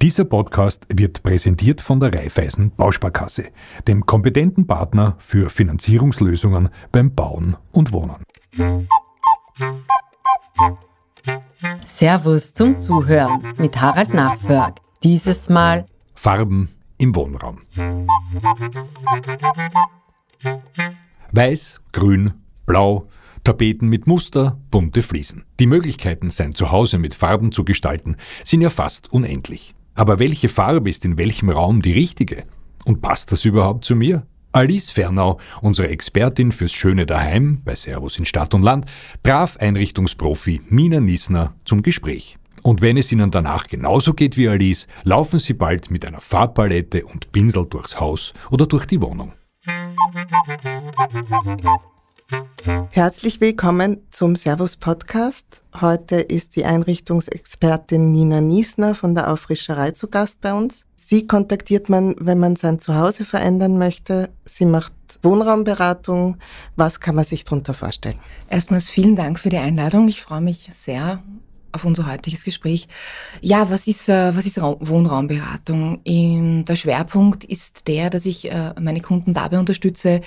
Dieser Podcast wird präsentiert von der Raiffeisen Bausparkasse, dem kompetenten Partner für Finanzierungslösungen beim Bauen und Wohnen. Servus zum Zuhören mit Harald Nachförg. Dieses Mal Farben im Wohnraum. Weiß, grün, blau, Tapeten mit Muster, bunte Fliesen. Die Möglichkeiten, sein Zuhause mit Farben zu gestalten, sind ja fast unendlich. Aber welche Farbe ist in welchem Raum die richtige? Und passt das überhaupt zu mir? Alice Fernau, unsere Expertin fürs Schöne daheim bei Servus in Stadt und Land, traf Einrichtungsprofi Nina Niesner zum Gespräch. Und wenn es Ihnen danach genauso geht wie Alice, laufen Sie bald mit einer Farbpalette und Pinsel durchs Haus oder durch die Wohnung. Herzlich willkommen zum Servus Podcast. Heute ist die Einrichtungsexpertin Nina Niesner von der Auffrischerei zu Gast bei uns. Sie kontaktiert man, wenn man sein Zuhause verändern möchte. Sie macht Wohnraumberatung. Was kann man sich darunter vorstellen? Erstmals vielen Dank für die Einladung. Ich freue mich sehr auf unser heutiges Gespräch. Ja, was ist, äh, was ist Wohnraumberatung? der Schwerpunkt ist der, dass ich äh, meine Kunden dabei unterstütze,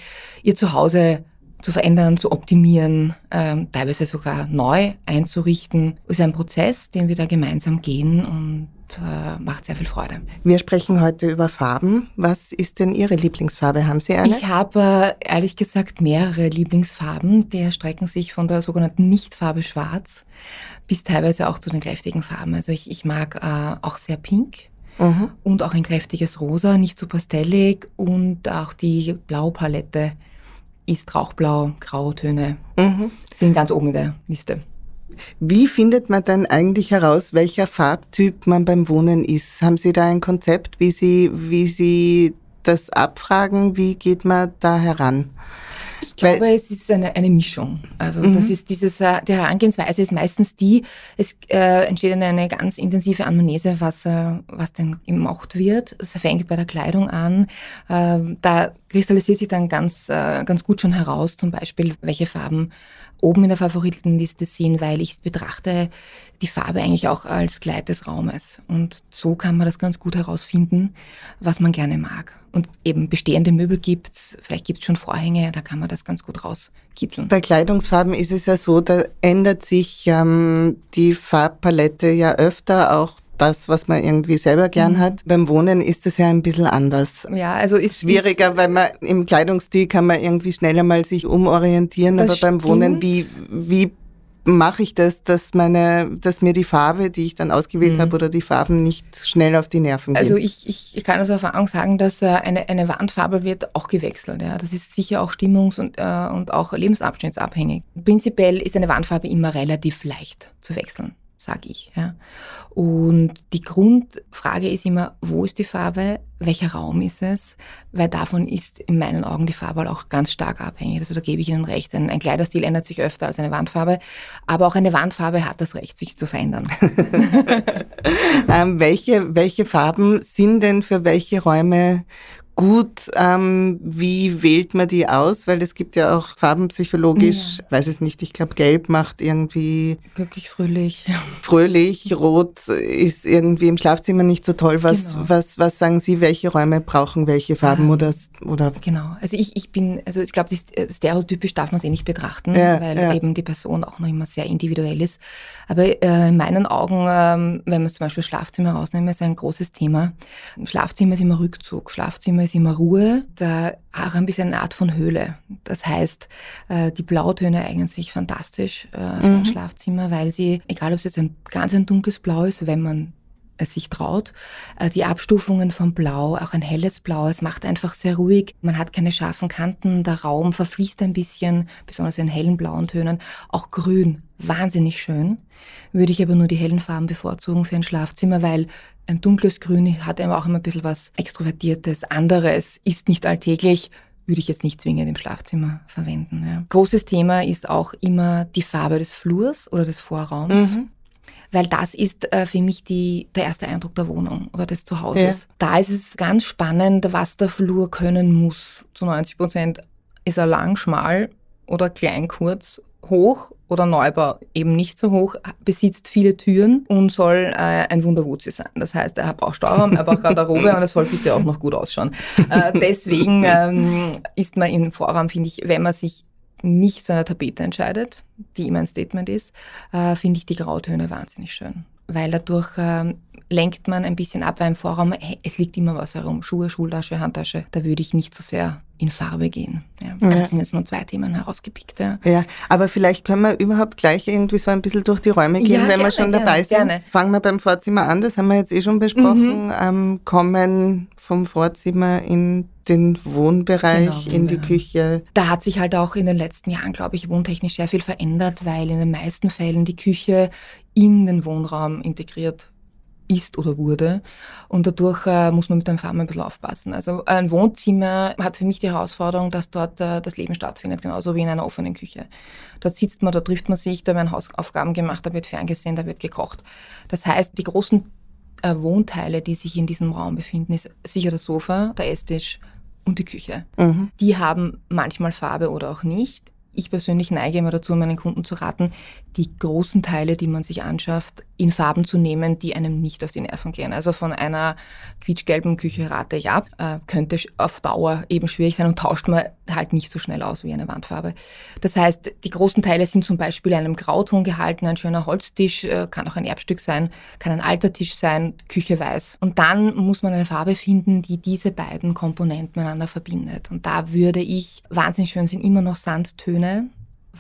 ihr Zuhause zu verändern, zu optimieren, ähm, teilweise sogar neu einzurichten. Ist ein Prozess, den wir da gemeinsam gehen und äh, macht sehr viel Freude. Wir sprechen heute über Farben. Was ist denn Ihre Lieblingsfarbe? Haben Sie eine? Ich habe äh, ehrlich gesagt mehrere Lieblingsfarben. Die erstrecken sich von der sogenannten Nichtfarbe Schwarz bis teilweise auch zu den kräftigen Farben. Also ich, ich mag äh, auch sehr pink. Mhm. Und auch ein kräftiges Rosa, nicht zu pastellig und auch die Blaupalette ist Rauchblau, Grautöne mhm. sind ganz oben in der Liste. Wie findet man dann eigentlich heraus, welcher Farbtyp man beim Wohnen ist? Haben Sie da ein Konzept, wie Sie, wie Sie das abfragen? Wie geht man da heran? Ich glaube, Weil, es ist eine, eine Mischung. Also mhm. das ist dieses, äh, die Herangehensweise ist meistens die, es äh, entsteht eine, eine ganz intensive Anamnese, was, äh, was denn gemacht wird. Es fängt bei der Kleidung an. Äh, da kristallisiert sich dann ganz, äh, ganz gut schon heraus, zum Beispiel, welche Farben oben in der Favoritenliste sind, weil ich betrachte die Farbe eigentlich auch als Kleid des Raumes. Und so kann man das ganz gut herausfinden, was man gerne mag. Und eben bestehende Möbel gibt's, vielleicht gibt's schon Vorhänge, da kann man das ganz gut rauskitzeln. Bei Kleidungsfarben ist es ja so, da ändert sich ähm, die Farbpalette ja öfter, auch das, was man irgendwie selber gern mhm. hat. Beim Wohnen ist es ja ein bisschen anders. Ja, also ist schwieriger, ist, weil man im Kleidungsstil kann man irgendwie schneller mal sich umorientieren, aber beim stimmt. Wohnen, wie, wie mache ich das, dass meine, dass mir die Farbe, die ich dann ausgewählt mhm. habe, oder die Farben nicht schnell auf die Nerven gehen. Also ich, ich, ich kann aus Erfahrung sagen, dass äh, eine, eine Wandfarbe wird auch gewechselt. Ja. Das ist sicher auch stimmungs- und, äh, und auch lebensabschnittsabhängig. Prinzipiell ist eine Wandfarbe immer relativ leicht zu wechseln sage ich. Ja. Und die Grundfrage ist immer, wo ist die Farbe, welcher Raum ist es, weil davon ist in meinen Augen die Farbe auch ganz stark abhängig. Also da gebe ich Ihnen recht. Ein, ein Kleiderstil ändert sich öfter als eine Wandfarbe, aber auch eine Wandfarbe hat das Recht, sich zu verändern. ähm, welche, welche Farben sind denn für welche Räume gut, ähm, wie wählt man die aus? Weil es gibt ja auch farbenpsychologisch, ja. weiß es nicht, ich glaube, Gelb macht irgendwie. Glücklich, fröhlich. Fröhlich, Rot ist irgendwie im Schlafzimmer nicht so toll. Was, genau. was, was sagen Sie, welche Räume brauchen welche Farben ähm, oder, oder? Genau, also ich, ich bin, also ich glaube, stereotypisch darf man es eh nicht betrachten, ja, weil ja. eben die Person auch noch immer sehr individuell ist. Aber äh, in meinen Augen, ähm, wenn man zum Beispiel Schlafzimmer rausnehmen, ist ein großes Thema. Schlafzimmer ist immer Rückzug. Schlafzimmer Schlafzimmer ist immer Ruhe, da auch ein bisschen eine Art von Höhle. Das heißt, äh, die Blautöne eignen sich fantastisch äh, für mhm. ein Schlafzimmer, weil sie, egal ob es jetzt ein ganz ein dunkles Blau ist, wenn man es sich traut. Äh, die Abstufungen von Blau, auch ein helles Blau, es macht einfach sehr ruhig. Man hat keine scharfen Kanten, der Raum verfließt ein bisschen, besonders in hellen blauen Tönen. Auch grün, wahnsinnig schön. Würde ich aber nur die hellen Farben bevorzugen für ein Schlafzimmer, weil ein dunkles Grün hat immer auch immer ein bisschen was Extrovertiertes, anderes, ist nicht alltäglich würde ich jetzt nicht zwingend im Schlafzimmer verwenden. Ja. Großes Thema ist auch immer die Farbe des Flurs oder des Vorraums. Mhm weil das ist äh, für mich die, der erste Eindruck der Wohnung oder des Zuhauses. Ja. Da ist es ganz spannend, was der Flur können muss. Zu 90 Prozent ist er lang, schmal oder klein, kurz, hoch oder Neubau eben nicht so hoch, besitzt viele Türen und soll äh, ein Wunderwutzi sein. Das heißt, er braucht Stauraum, er braucht Garderobe und es soll bitte auch noch gut ausschauen. Äh, deswegen ähm, ist man im Vorraum, finde ich, wenn man sich nicht zu einer Tapete entscheidet, die immer ein Statement ist, äh, finde ich die Grautöne wahnsinnig schön. Weil dadurch ähm, lenkt man ein bisschen ab, weil im Vorraum, hey, es liegt immer was herum. Schuhe, Schultasche, Handtasche. Da würde ich nicht so sehr in Farbe gehen. Ja. Also ja. sind jetzt nur zwei Themen herausgepickt. Ja. ja, aber vielleicht können wir überhaupt gleich irgendwie so ein bisschen durch die Räume gehen, ja, wenn gerne, wir schon dabei gerne, sind. Gerne. Fangen wir beim Vorzimmer an, das haben wir jetzt eh schon besprochen. Mhm. Ähm, kommen vom Vorzimmer in den Wohnbereich, genau, in die Küche. Da hat sich halt auch in den letzten Jahren, glaube ich, wohntechnisch sehr viel verändert, weil in den meisten Fällen die Küche in den Wohnraum integriert ist oder wurde. Und dadurch äh, muss man mit dem Farben ein bisschen aufpassen. Also ein Wohnzimmer hat für mich die Herausforderung, dass dort äh, das Leben stattfindet, genauso wie in einer offenen Küche. Dort sitzt man, da trifft man sich, da werden Hausaufgaben gemacht, da wird ferngesehen, da wird gekocht. Das heißt, die großen äh, Wohnteile, die sich in diesem Raum befinden, ist sicher das Sofa, der Esstisch und die Küche. Mhm. Die haben manchmal Farbe oder auch nicht ich persönlich neige immer dazu, meinen Kunden zu raten, die großen Teile, die man sich anschafft, in Farben zu nehmen, die einem nicht auf die Nerven gehen. Also von einer quietschgelben Küche rate ich ab. Äh, könnte auf Dauer eben schwierig sein und tauscht man halt nicht so schnell aus wie eine Wandfarbe. Das heißt, die großen Teile sind zum Beispiel einem Grauton gehalten, ein schöner Holztisch, äh, kann auch ein Erbstück sein, kann ein alter Tisch sein, Küche weiß. Und dann muss man eine Farbe finden, die diese beiden Komponenten miteinander verbindet. Und da würde ich, wahnsinnig schön sind immer noch Sandtöne,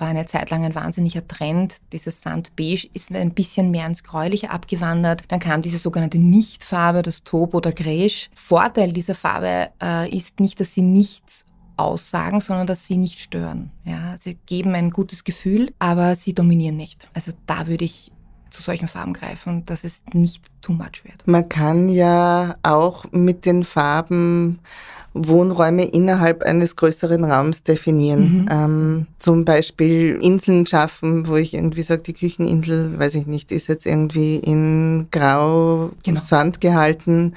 war eine Zeit lang ein wahnsinniger Trend. Dieses Sandbeige ist ein bisschen mehr ins Gräuliche abgewandert. Dann kam diese sogenannte Nichtfarbe, das Taupe oder Gräsch. Vorteil dieser Farbe äh, ist nicht, dass sie nichts aussagen, sondern dass sie nicht stören. Ja, sie geben ein gutes Gefühl, aber sie dominieren nicht. Also da würde ich zu solchen Farben greifen, dass es nicht too much wird. Man kann ja auch mit den Farben Wohnräume innerhalb eines größeren Raums definieren. Mhm. Ähm, zum Beispiel Inseln schaffen, wo ich irgendwie sage, die Kücheninsel, weiß ich nicht, ist jetzt irgendwie in grau genau. Sand gehalten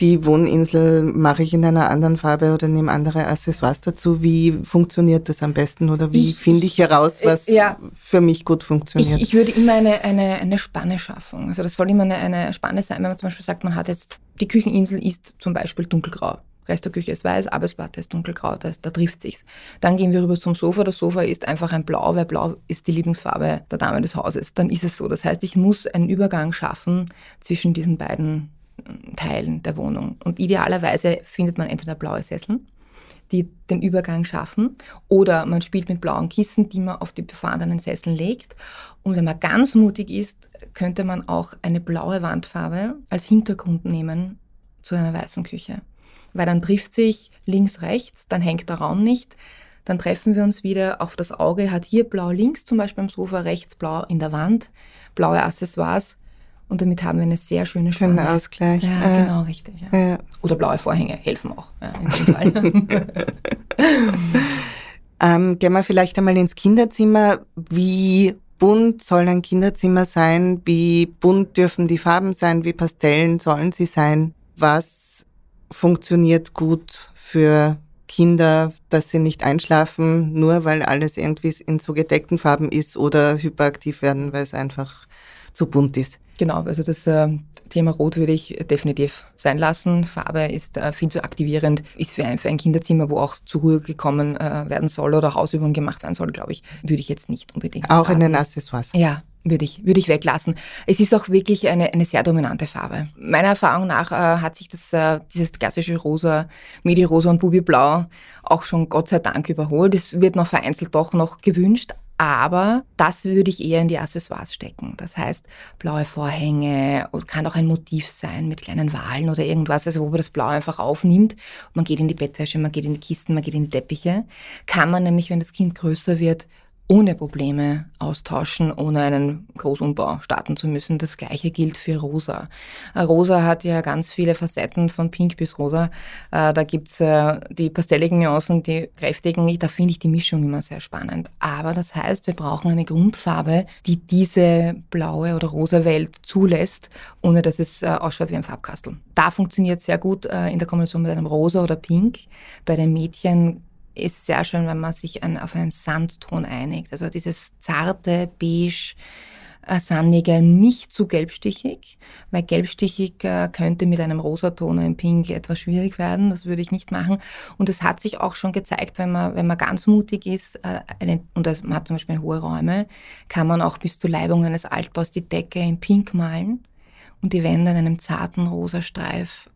die Wohninsel mache ich in einer anderen Farbe oder nehme andere Accessoires dazu. Wie funktioniert das am besten oder wie finde ich heraus, was ja, für mich gut funktioniert? Ich, ich, würde immer eine, eine, eine Spanne schaffen. Also das soll immer eine, eine Spanne sein, wenn man zum Beispiel sagt, man hat jetzt, die Kücheninsel ist zum Beispiel dunkelgrau. Rest der Küche ist weiß, Arbeitsplatte ist dunkelgrau, das, da trifft sich's. Dann gehen wir rüber zum Sofa. Das Sofa ist einfach ein Blau, weil Blau ist die Lieblingsfarbe der Dame des Hauses. Dann ist es so. Das heißt, ich muss einen Übergang schaffen zwischen diesen beiden Teilen der Wohnung. Und idealerweise findet man entweder blaue Sessel, die den Übergang schaffen, oder man spielt mit blauen Kissen, die man auf die vorhandenen Sessel legt. Und wenn man ganz mutig ist, könnte man auch eine blaue Wandfarbe als Hintergrund nehmen zu einer weißen Küche. Weil dann trifft sich links, rechts, dann hängt der Raum nicht. Dann treffen wir uns wieder auf das Auge, hat hier blau links zum Beispiel am Sofa, rechts blau in der Wand, blaue Accessoires und damit haben wir eine sehr schöne Spanne. Schöner Ausgleich. Ja, äh, genau, richtig. Ja. Ja. Oder blaue Vorhänge helfen auch. Ja, in dem Fall. ähm, gehen wir vielleicht einmal ins Kinderzimmer. Wie bunt soll ein Kinderzimmer sein? Wie bunt dürfen die Farben sein? Wie Pastellen sollen sie sein? Was funktioniert gut für Kinder, dass sie nicht einschlafen, nur weil alles irgendwie in so gedeckten Farben ist oder hyperaktiv werden, weil es einfach zu bunt ist? Genau, also das äh, Thema Rot würde ich definitiv sein lassen. Farbe ist äh, viel zu aktivierend, ist für ein, für ein Kinderzimmer, wo auch zur Ruhe gekommen äh, werden soll oder Hausübungen gemacht werden soll, glaube ich, würde ich jetzt nicht unbedingt. Auch in den Accessoires? Ja, würde ich, würde ich weglassen. Es ist auch wirklich eine, eine sehr dominante Farbe. Meiner Erfahrung nach äh, hat sich das, äh, dieses klassische Rosa, Medi-Rosa und Bubi-Blau auch schon Gott sei Dank überholt. Es wird noch vereinzelt doch noch gewünscht, aber das würde ich eher in die Accessoires stecken. Das heißt, blaue Vorhänge, kann auch ein Motiv sein mit kleinen Walen oder irgendwas, also wo man das Blau einfach aufnimmt. Man geht in die Bettwäsche, man geht in die Kisten, man geht in die Teppiche. Kann man nämlich, wenn das Kind größer wird, ohne Probleme austauschen, ohne einen Großumbau starten zu müssen. Das gleiche gilt für Rosa. Äh, rosa hat ja ganz viele Facetten von Pink bis Rosa. Äh, da gibt's äh, die pastelligen Nuancen, die kräftigen. Da finde ich die Mischung immer sehr spannend. Aber das heißt, wir brauchen eine Grundfarbe, die diese blaue oder rosa Welt zulässt, ohne dass es ausschaut wie ein Farbkastel. Da funktioniert sehr gut in der Kombination mit einem Rosa oder Pink. Bei den Mädchen ist sehr schön, wenn man sich an, auf einen Sandton einigt. Also dieses zarte, beige, äh, sandige, nicht zu gelbstichig, weil gelbstichig äh, könnte mit einem Rosaton einem Pink etwas schwierig werden. Das würde ich nicht machen. Und es hat sich auch schon gezeigt, wenn man, wenn man ganz mutig ist äh, eine, und das, man hat zum Beispiel hohe Räume, kann man auch bis zur Leibung eines Altbaus die Decke in Pink malen und die Wände in einem zarten rosa Streif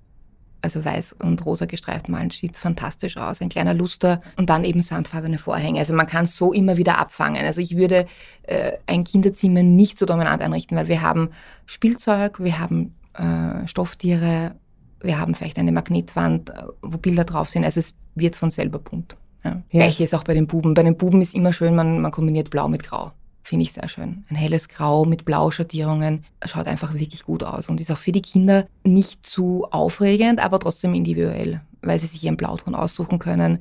also weiß und rosa gestreift malen, sieht fantastisch aus. Ein kleiner Luster und dann eben sandfarbene Vorhänge. Also man kann es so immer wieder abfangen. Also ich würde äh, ein Kinderzimmer nicht so dominant einrichten, weil wir haben Spielzeug, wir haben äh, Stofftiere, wir haben vielleicht eine Magnetwand, äh, wo Bilder drauf sind. Also es wird von selber bunt. Ja. Ja. Gleiches auch bei den Buben. Bei den Buben ist immer schön, man, man kombiniert Blau mit Grau finde ich sehr schön. Ein helles Grau mit Blauschattierungen schaut einfach wirklich gut aus und ist auch für die Kinder nicht zu aufregend, aber trotzdem individuell, weil sie sich ihren Blauton aussuchen können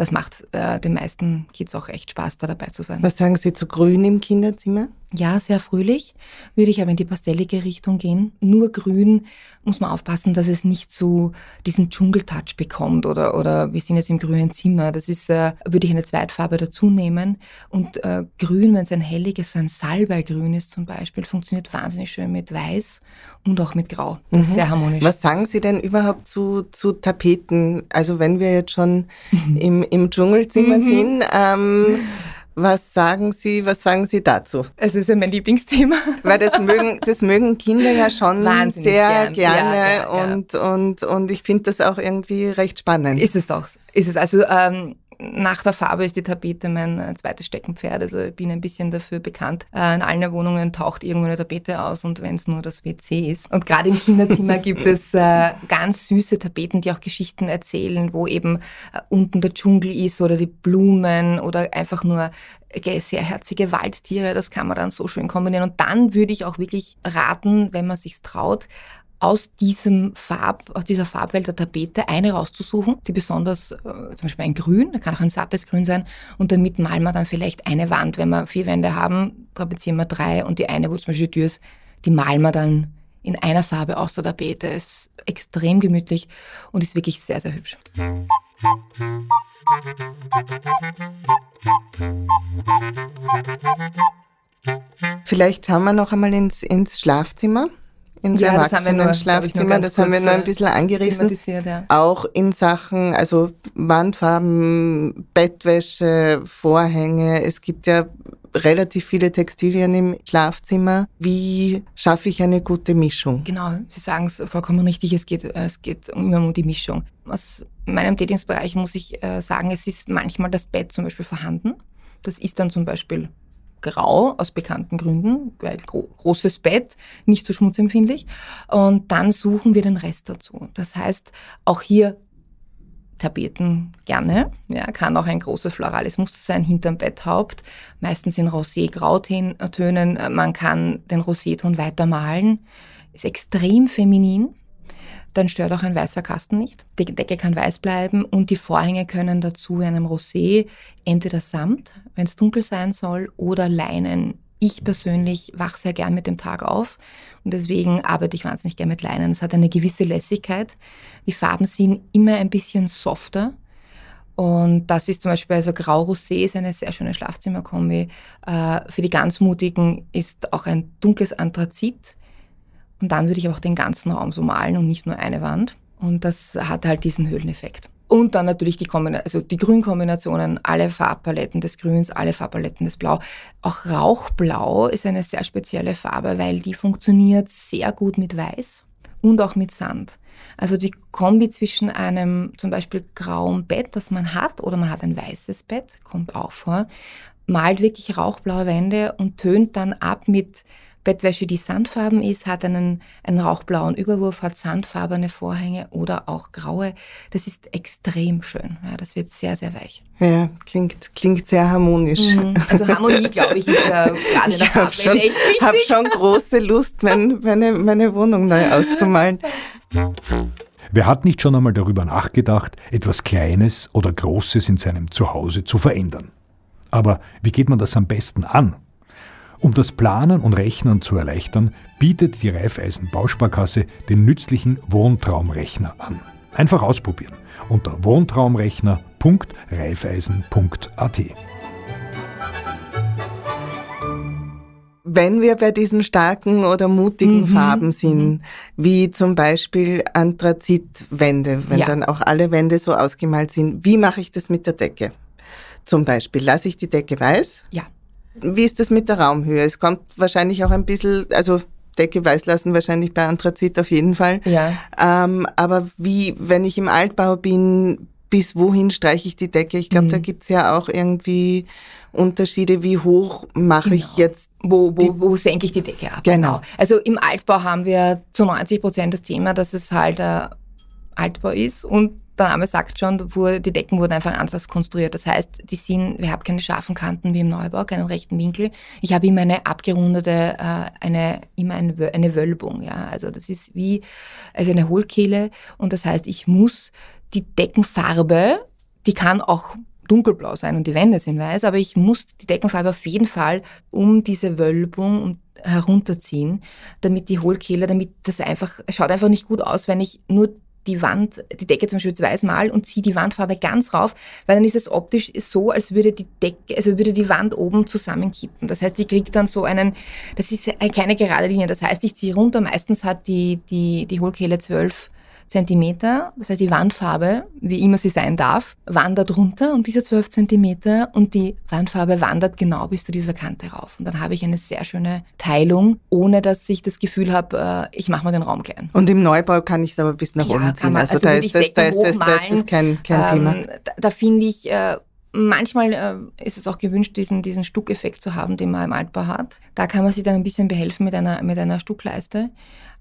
das macht äh, den meisten Kids auch echt Spaß, da dabei zu sein. Was sagen Sie zu Grün im Kinderzimmer? Ja, sehr fröhlich. Würde ich aber in die pastellige Richtung gehen. Nur grün muss man aufpassen, dass es nicht so diesen Dschungeltouch bekommt oder, oder wir sind jetzt im grünen Zimmer. Das ist, äh, würde ich eine Zweitfarbe dazu nehmen. Und äh, grün, wenn es ein helliges, so ein Salbeigrün ist zum Beispiel, funktioniert wahnsinnig schön mit weiß und auch mit grau. Das mhm. ist sehr harmonisch. Was sagen Sie denn überhaupt zu, zu Tapeten? Also wenn wir jetzt schon mhm. im, im Dschungelzimmer mhm. sind, ähm, was sagen Sie, was sagen Sie dazu? Es ist ja mein Lieblingsthema. Weil das mögen, das mögen Kinder ja schon Wahnsinnig sehr gern. gerne ja, ja, und, ja. und, und ich finde das auch irgendwie recht spannend. Ist es auch. Ist es. Also ähm, nach der Farbe ist die Tapete mein äh, zweites Steckenpferd. Also ich bin ein bisschen dafür bekannt. Äh, in allen Wohnungen taucht irgendwo eine Tapete aus und wenn es nur das WC ist. Und gerade im Kinderzimmer gibt es äh, ganz süße Tapeten, die auch Geschichten erzählen, wo eben unten der Dschungel ist oder die Blumen oder einfach nur sehr herzige Waldtiere. Das kann man dann so schön kombinieren. Und dann würde ich auch wirklich raten, wenn man sich traut, aus diesem Farb, aus dieser Farbwelt der Tapete eine rauszusuchen, die besonders, äh, zum Beispiel ein Grün, da kann auch ein sattes Grün sein, und damit malen wir dann vielleicht eine Wand. Wenn wir vier Wände haben, trapezieren wir drei und die eine, wo zum Beispiel die Tür ist, die malen wir dann in einer Farbe aus der Tapete. Ist extrem gemütlich und ist wirklich sehr, sehr hübsch. Vielleicht haben wir noch einmal ins, ins Schlafzimmer ins ja, Erwachsenen-Schlafzimmer. Das haben wir nur ein bisschen angerissen. Ja. Auch in Sachen, also Wandfarben, Bettwäsche, Vorhänge. Es gibt ja relativ viele Textilien im Schlafzimmer. Wie schaffe ich eine gute Mischung? Genau, Sie sagen es vollkommen richtig. Es geht, es geht immer um die Mischung. Aus meinem Tätigungsbereich muss ich äh, sagen, es ist manchmal das Bett zum Beispiel vorhanden. Das ist dann zum Beispiel grau aus bekannten Gründen, weil gro großes Bett, nicht so schmutzempfindlich. Und dann suchen wir den Rest dazu. Das heißt, auch hier Tapeten gerne. Ja, kann auch ein großes florales Muster sein hinterm Betthaupt. Meistens in Rosé-Grautönen. Man kann den Roséton weiter malen. Ist extrem feminin dann stört auch ein weißer Kasten nicht. Die Decke kann weiß bleiben und die Vorhänge können dazu in einem Rosé entweder Samt, wenn es dunkel sein soll, oder Leinen. Ich persönlich wach sehr gern mit dem Tag auf und deswegen arbeite ich wahnsinnig gern mit Leinen. Es hat eine gewisse Lässigkeit. Die Farben sind immer ein bisschen softer. Und das ist zum Beispiel, also Grau-Rosé ist eine sehr schöne Schlafzimmerkombi. Äh, für die ganz Mutigen ist auch ein dunkles Anthrazit und dann würde ich auch den ganzen Raum so malen und nicht nur eine Wand. Und das hat halt diesen Höhleneffekt. Und dann natürlich die, also die Grünkombinationen, alle Farbpaletten des Grüns, alle Farbpaletten des Blau. Auch Rauchblau ist eine sehr spezielle Farbe, weil die funktioniert sehr gut mit Weiß und auch mit Sand. Also die Kombi zwischen einem zum Beispiel grauen Bett, das man hat, oder man hat ein weißes Bett, kommt auch vor, malt wirklich rauchblaue Wände und tönt dann ab mit Bettwäsche, die sandfarben ist, hat einen, einen rauchblauen Überwurf, hat sandfarbene Vorhänge oder auch graue. Das ist extrem schön. Ja, das wird sehr, sehr weich. Ja, klingt, klingt sehr harmonisch. Mhm. Also Harmonie, glaube ich, ist äh, gerade in der Farbwelt echt wichtig. Ich habe schon große Lust, mein, meine, meine Wohnung neu auszumalen. Wer hat nicht schon einmal darüber nachgedacht, etwas Kleines oder Großes in seinem Zuhause zu verändern? Aber wie geht man das am besten an? Um das Planen und Rechnen zu erleichtern, bietet die Raiffeisen Bausparkasse den nützlichen Wohntraumrechner an. Einfach ausprobieren unter wohntraumrechner.reifeisen.at. Wenn wir bei diesen starken oder mutigen mhm. Farben sind, mhm. wie zum Beispiel Anthrazitwände, wenn ja. dann auch alle Wände so ausgemalt sind, wie mache ich das mit der Decke? Zum Beispiel, lasse ich die Decke weiß? Ja. Wie ist das mit der Raumhöhe? Es kommt wahrscheinlich auch ein bisschen, also Decke weiß lassen, wahrscheinlich bei Anthrazit auf jeden Fall. Ja. Ähm, aber wie, wenn ich im Altbau bin, bis wohin streiche ich die Decke? Ich glaube, mhm. da gibt's ja auch irgendwie Unterschiede, wie hoch mache genau. ich jetzt. Wo, wo, wo senke ich die Decke ab? Genau. genau. Also im Altbau haben wir zu 90 Prozent das Thema, dass es halt äh, Altbau ist und der Name sagt schon, wo die Decken wurden einfach anders konstruiert. Das heißt, die sind, wir haben keine scharfen Kanten wie im Neubau, keinen rechten Winkel. Ich habe immer eine abgerundete, äh, eine, immer eine, Wölbung. Ja? Also das ist wie also eine Hohlkehle und das heißt, ich muss die Deckenfarbe, die kann auch dunkelblau sein und die Wände sind weiß, aber ich muss die Deckenfarbe auf jeden Fall um diese Wölbung herunterziehen, damit die Hohlkehle, damit das einfach, es schaut einfach nicht gut aus, wenn ich nur die Wand, die Decke zum Beispiel weiß mal und ziehe die Wandfarbe ganz rauf, weil dann ist es optisch so, als würde die Decke, also würde die Wand oben zusammenkippen. Das heißt, ich kriege dann so einen, das ist keine gerade Linie. Das heißt, ich ziehe runter. Meistens hat die, die, die Hohlkehle zwölf Zentimeter, das heißt die Wandfarbe, wie immer sie sein darf, wandert runter um diese 12 Zentimeter und die Wandfarbe wandert genau bis zu dieser Kante rauf. Und dann habe ich eine sehr schöne Teilung, ohne dass ich das Gefühl habe, äh, ich mache mal den Raum klein. Und im Neubau kann ich es aber bis nach ja, oben ziehen. Man, also, also, da, ist das, da, ist das, da ist das kein, kein ähm, Thema. Da, da finde ich, äh, Manchmal äh, ist es auch gewünscht, diesen, diesen Stuckeffekt zu haben, den man im Altbau hat. Da kann man sich dann ein bisschen behelfen mit einer, mit einer Stuckleiste.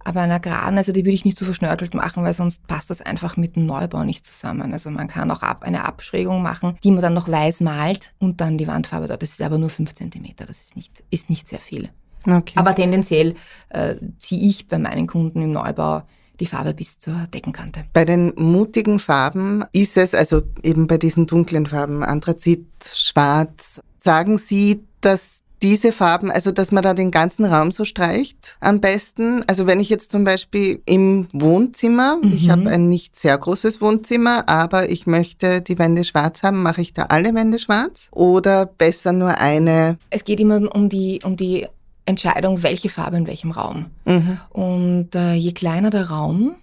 Aber einer geraden, also die würde ich nicht so verschnörkelt machen, weil sonst passt das einfach mit dem Neubau nicht zusammen. Also man kann auch ab, eine Abschrägung machen, die man dann noch weiß malt und dann die Wandfarbe dort. Das ist aber nur 5 cm, das ist nicht, ist nicht sehr viel. Okay. Aber tendenziell äh, ziehe ich bei meinen Kunden im Neubau die Farbe bis zur Deckenkante. Bei den mutigen Farben ist es, also eben bei diesen dunklen Farben, Anthrazit, Schwarz, sagen Sie, dass diese Farben, also dass man da den ganzen Raum so streicht am besten. Also wenn ich jetzt zum Beispiel im Wohnzimmer, mhm. ich habe ein nicht sehr großes Wohnzimmer, aber ich möchte die Wände schwarz haben, mache ich da alle Wände schwarz oder besser nur eine? Es geht immer um die, um die Entscheidung, welche Farbe in welchem Raum. Mhm. Und äh, je kleiner der Raum,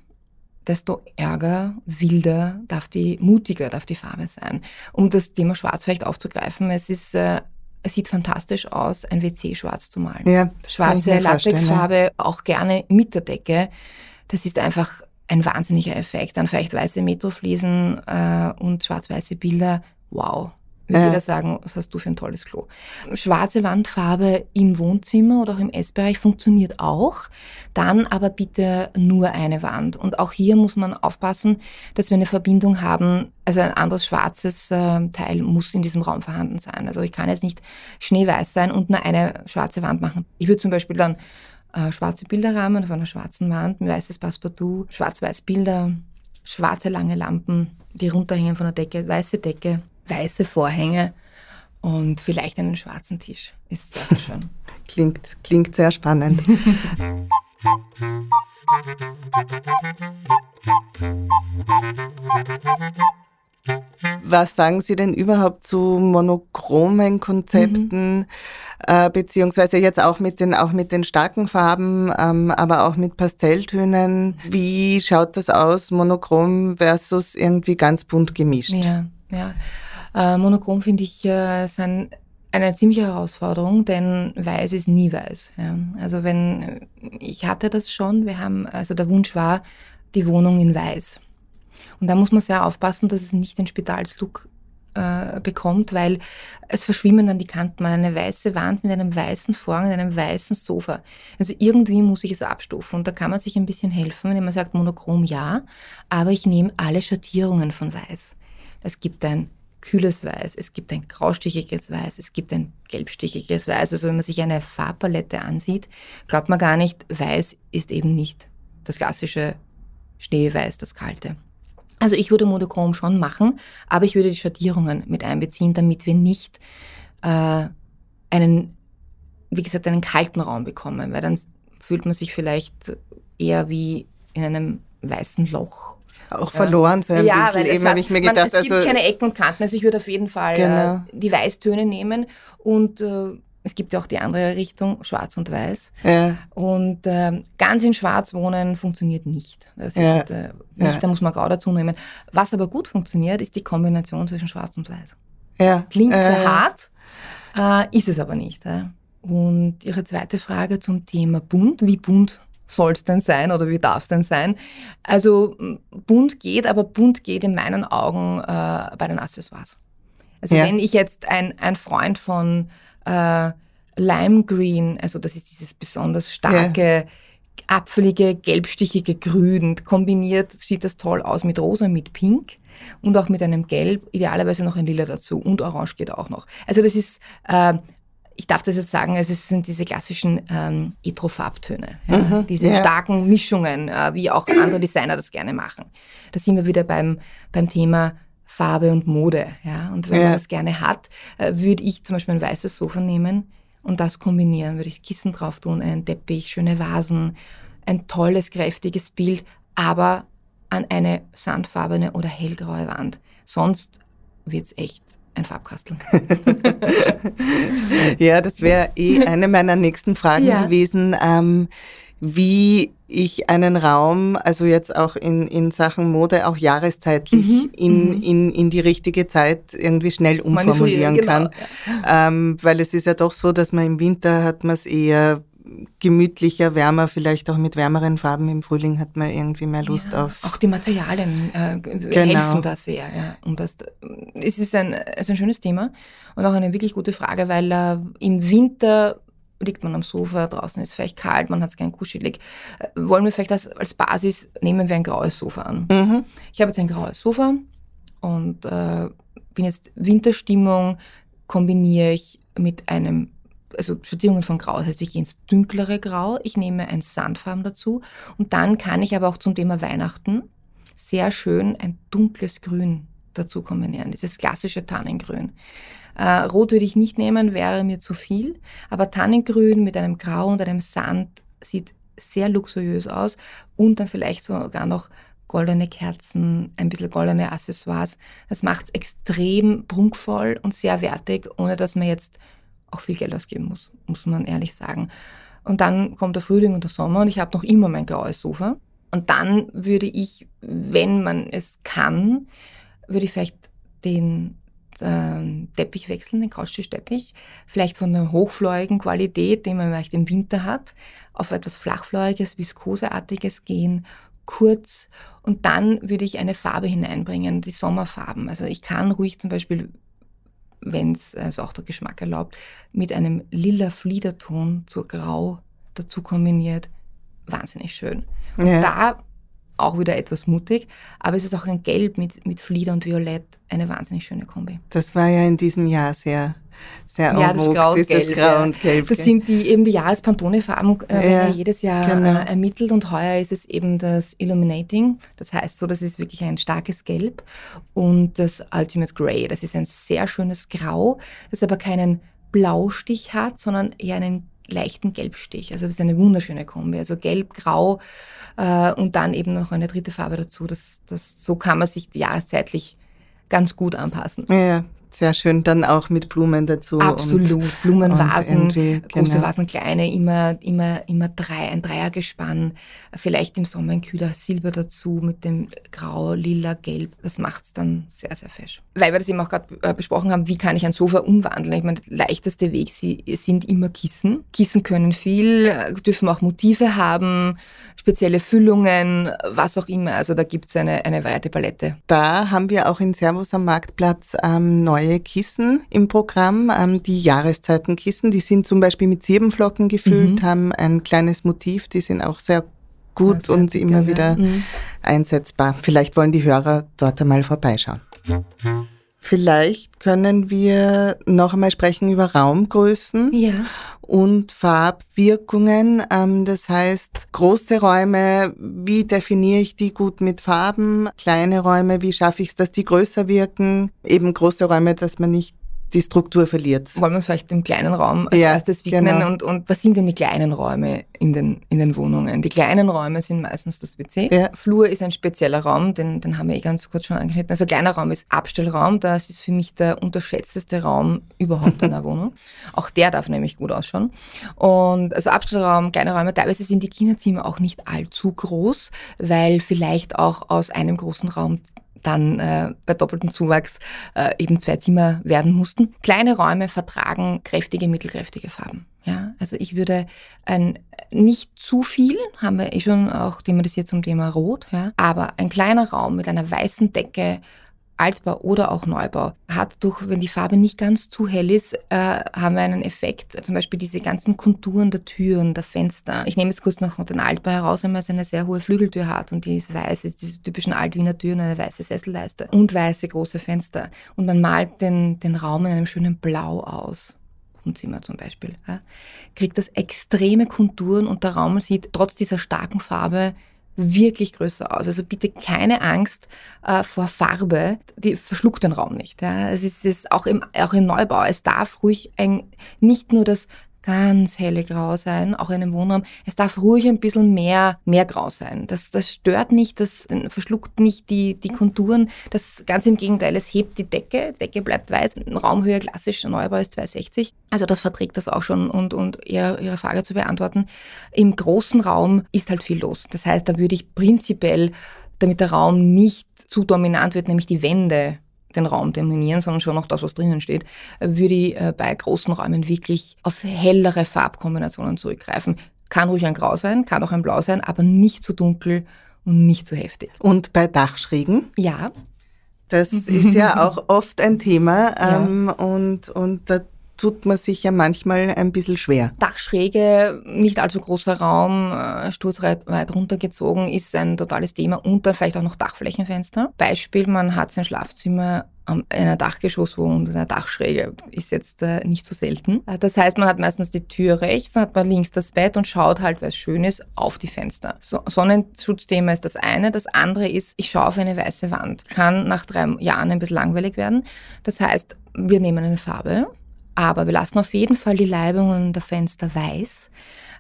desto ärger, wilder darf die, mutiger darf die Farbe sein. Um das Thema Schwarz vielleicht aufzugreifen, es ist äh, es sieht fantastisch aus, ein WC schwarz zu malen. Ja, Schwarze Latexfarbe, ja. auch gerne mit der Decke. Das ist einfach ein wahnsinniger Effekt. Dann vielleicht weiße Metrofliesen äh, und schwarz-weiße Bilder. Wow, würde ja. jeder sagen, was hast du für ein tolles Klo. Schwarze Wandfarbe im Wohnzimmer oder auch im Essbereich funktioniert auch. Dann aber bitte nur eine Wand. Und auch hier muss man aufpassen, dass wir eine Verbindung haben. Also ein anderes schwarzes äh, Teil muss in diesem Raum vorhanden sein. Also ich kann jetzt nicht schneeweiß sein und nur eine schwarze Wand machen. Ich würde zum Beispiel dann äh, schwarze Bilderrahmen auf einer schwarzen Wand, ein weißes Passepartout, schwarz-weiß Bilder, schwarze lange Lampen, die runterhängen von der Decke, weiße Decke, weiße Vorhänge und vielleicht einen schwarzen Tisch. Ist sehr, sehr schön. klingt, klingt sehr spannend. Was sagen Sie denn überhaupt zu monochromen Konzepten, mhm. äh, beziehungsweise jetzt auch mit den, auch mit den starken Farben, ähm, aber auch mit Pastelltönen? Wie schaut das aus, monochrom versus irgendwie ganz bunt gemischt? Ja, ja. Äh, monochrom finde ich äh, ist ein, eine ziemliche Herausforderung, denn weiß ist nie weiß. Ja. Also wenn ich hatte das schon, wir haben, also der Wunsch war, die Wohnung in weiß. Und da muss man sehr aufpassen, dass es nicht den Spitalslook äh, bekommt, weil es verschwimmen dann die Kanten. Man eine weiße Wand mit einem weißen Vorhang, mit einem weißen Sofa. Also irgendwie muss ich es abstufen. Und da kann man sich ein bisschen helfen, wenn man sagt, monochrom ja, aber ich nehme alle Schattierungen von weiß. Es gibt ein kühles Weiß, es gibt ein graustichiges Weiß, es gibt ein gelbstichiges Weiß. Also wenn man sich eine Farbpalette ansieht, glaubt man gar nicht, Weiß ist eben nicht das klassische Schneeweiß, das kalte. Also ich würde Monochrom schon machen, aber ich würde die Schattierungen mit einbeziehen, damit wir nicht äh, einen, wie gesagt, einen kalten Raum bekommen, weil dann fühlt man sich vielleicht eher wie in einem weißen Loch auch verloren so ein ja, bisschen. Eben habe ich mir gedacht, man, es also gibt keine Ecken und Kanten. Also ich würde auf jeden Fall genau. äh, die Weißtöne nehmen und äh, es gibt ja auch die andere Richtung, schwarz und weiß. Ja. Und äh, ganz in schwarz wohnen funktioniert nicht. Das ja. ist äh, nicht, ja. da muss man grau dazu nehmen. Was aber gut funktioniert, ist die Kombination zwischen schwarz und weiß. Klingt sehr hart, äh, ist es aber nicht. Und Ihre zweite Frage zum Thema bunt. Wie bunt soll es denn sein oder wie darf es denn sein? Also bunt geht, aber bunt geht in meinen Augen äh, bei den Accessoires. Also wenn ich jetzt ein, ein Freund von äh, Lime Green, also das ist dieses besonders starke, ja. apfelige, gelbstichige Grün. Kombiniert sieht das toll aus mit Rosa, mit Pink und auch mit einem Gelb, idealerweise noch ein Lila dazu und Orange geht auch noch. Also das ist, äh, ich darf das jetzt sagen, also es sind diese klassischen ähm, Etro-Farbtöne, ja? mhm, diese ja. starken Mischungen, äh, wie auch andere Designer das gerne machen. Da sind wir wieder beim, beim Thema Farbe und Mode. Ja? Und wenn ja. man das gerne hat, äh, würde ich zum Beispiel ein weißes Sofa nehmen und das kombinieren. Würde ich Kissen drauf tun, einen Teppich, schöne Vasen, ein tolles, kräftiges Bild, aber an eine sandfarbene oder hellgraue Wand. Sonst wird es echt ein Farbkastel. ja, das wäre eh eine meiner nächsten Fragen ja. gewesen. Ähm, wie ich einen Raum, also jetzt auch in, in Sachen Mode, auch jahreszeitlich mhm. in, mhm. in, in die richtige Zeit irgendwie schnell umformulieren genau. kann. Ähm, weil es ist ja doch so, dass man im Winter hat man es eher gemütlicher, wärmer, vielleicht auch mit wärmeren Farben. Im Frühling hat man irgendwie mehr Lust ja, auf. Auch die Materialien äh, genau. helfen da sehr. Ja. Und das, es ist ein, es ist ein schönes Thema und auch eine wirklich gute Frage, weil äh, im Winter liegt man am Sofa, draußen ist vielleicht kalt, man hat es gern kuschelig. Äh, wollen wir vielleicht das als Basis, nehmen wir ein graues Sofa an. Mhm. Ich habe jetzt ein graues Sofa und äh, bin jetzt Winterstimmung, kombiniere ich mit einem, also Schattierungen von Grau, das heißt, ich gehe ins dunklere Grau, ich nehme ein Sandfarben dazu und dann kann ich aber auch zum Thema Weihnachten sehr schön ein dunkles Grün dazu kombinieren, dieses klassische Tannengrün. Äh, Rot würde ich nicht nehmen, wäre mir zu viel. Aber Tannengrün mit einem Grau und einem Sand sieht sehr luxuriös aus. Und dann vielleicht sogar noch goldene Kerzen, ein bisschen goldene Accessoires. Das macht es extrem prunkvoll und sehr wertig, ohne dass man jetzt auch viel Geld ausgeben muss, muss man ehrlich sagen. Und dann kommt der Frühling und der Sommer und ich habe noch immer mein graues Sofa. Und dann würde ich, wenn man es kann, würde ich vielleicht den äh, Teppich wechseln, den Couchtischteppich, vielleicht von einer hochflorigen Qualität, den man vielleicht im Winter hat, auf etwas flachfloriges, viskoseartiges gehen, kurz und dann würde ich eine Farbe hineinbringen, die Sommerfarben. Also ich kann ruhig zum Beispiel, wenn es also auch der Geschmack erlaubt, mit einem lila Fliederton zur Grau dazu kombiniert, wahnsinnig schön. Und ja. da auch wieder etwas mutig, aber es ist auch ein Gelb mit, mit Flieder und Violett, eine wahnsinnig schöne Kombi. Das war ja in diesem Jahr sehr, sehr ja, das Grau und Gelb. Grau und Gelb. Das sind die eben die Jahrespantone-Farben, äh, ja, werden ja jedes Jahr genau. äh, ermittelt und heuer ist es eben das Illuminating. Das heißt so, das ist wirklich ein starkes Gelb und das Ultimate Grey. Das ist ein sehr schönes Grau, das aber keinen Blaustich hat, sondern eher einen leichten Gelbstich. Also das ist eine wunderschöne Kombi. Also gelb, grau äh, und dann eben noch eine dritte Farbe dazu. Das, das, so kann man sich jahreszeitlich ganz gut anpassen. Ja, sehr schön, dann auch mit Blumen dazu. Absolut, und, Blumenvasen, und große genau. Vasen, kleine, immer, immer, immer drei, ein Dreiergespann, vielleicht im Sommer ein kühler Silber dazu mit dem Grau, Lila, Gelb. Das macht es dann sehr, sehr fesch. Weil wir das eben auch gerade äh, besprochen haben, wie kann ich ein Sofa umwandeln? Ich meine, der leichteste Weg sie, sind immer Kissen. Kissen können viel, äh, dürfen auch Motive haben, spezielle Füllungen, was auch immer. Also da gibt es eine, eine weite Palette. Da haben wir auch in Servus am Marktplatz ähm, neue neue Kissen im Programm, ähm, die Jahreszeitenkissen. Die sind zum Beispiel mit Siebenflocken gefüllt, mhm. haben ein kleines Motiv, die sind auch sehr gut und immer gerne. wieder mhm. einsetzbar. Vielleicht wollen die Hörer dort einmal vorbeischauen. Vielleicht können wir noch einmal sprechen über Raumgrößen ja. und Farbwirkungen. Ähm, das heißt, große Räume, wie definiere ich die gut mit Farben? Kleine Räume, wie schaffe ich es, dass die größer wirken? Eben große Räume, dass man nicht die Struktur verliert. Wollen wir uns vielleicht im kleinen Raum als ja, erstes widmen genau. und, und was sind denn die kleinen Räume in den, in den Wohnungen? Die kleinen Räume sind meistens das WC. Ja. Flur ist ein spezieller Raum, den, den haben wir eh ganz kurz schon angeschnitten. Also kleiner Raum ist Abstellraum, das ist für mich der unterschätzteste Raum überhaupt in einer Wohnung. Auch der darf nämlich gut ausschauen. Und also Abstellraum, kleine Räume, teilweise sind die Kinderzimmer auch nicht allzu groß, weil vielleicht auch aus einem großen Raum dann äh, bei doppeltem Zuwachs äh, eben zwei Zimmer werden mussten. Kleine Räume vertragen kräftige, mittelkräftige Farben. Ja, also ich würde ein nicht zu viel, haben wir eh schon auch thematisiert zum Thema Rot, ja, aber ein kleiner Raum mit einer weißen Decke Altbau oder auch Neubau hat durch, wenn die Farbe nicht ganz zu hell ist, äh, haben wir einen Effekt. Zum Beispiel diese ganzen Konturen der Türen, der Fenster. Ich nehme jetzt kurz noch den Altbau heraus, wenn man eine sehr hohe Flügeltür hat und die ist weiß, ist diese typischen Altwiener Türen, eine weiße Sesselleiste und weiße große Fenster. Und man malt den, den Raum in einem schönen Blau aus. Zimmer zum Beispiel, ja, kriegt das extreme Konturen und der Raum sieht trotz dieser starken Farbe wirklich größer aus. Also bitte keine Angst äh, vor Farbe, die verschluckt den Raum nicht. Ja. Es ist, ist auch, im, auch im Neubau, es darf ruhig ein, nicht nur das ganz helle Grau sein, auch in einem Wohnraum. Es darf ruhig ein bisschen mehr, mehr Grau sein. Das, das stört nicht, das verschluckt nicht die, die Konturen. Das ganz im Gegenteil, es hebt die Decke. Die Decke bleibt weiß. Raumhöhe klassisch, Neubau ist 260. Also das verträgt das auch schon und, und eher Ihre Frage zu beantworten. Im großen Raum ist halt viel los. Das heißt, da würde ich prinzipiell, damit der Raum nicht zu dominant wird, nämlich die Wände den Raum dominieren, sondern schon noch das, was drinnen steht, würde ich äh, bei großen Räumen wirklich auf hellere Farbkombinationen zurückgreifen. Kann ruhig ein Grau sein, kann auch ein Blau sein, aber nicht zu dunkel und nicht zu heftig. Und bei Dachschrägen? Ja. Das ist ja auch oft ein Thema ähm, ja. und, und da tut man sich ja manchmal ein bisschen schwer. Dachschräge, nicht allzu großer Raum, äh, sturzweit runtergezogen, ist ein totales Thema und dann vielleicht auch noch Dachflächenfenster. Beispiel, man hat sein Schlafzimmer in einer Dachgeschosswohnung und einer Dachschräge ist jetzt äh, nicht so selten. Äh, das heißt, man hat meistens die Tür rechts, dann hat man links das Bett und schaut halt, es schön ist, auf die Fenster. So, Sonnenschutzthema ist das eine. Das andere ist, ich schaue auf eine weiße Wand. Kann nach drei Jahren ein bisschen langweilig werden. Das heißt, wir nehmen eine Farbe, aber wir lassen auf jeden Fall die Leibungen der Fenster weiß,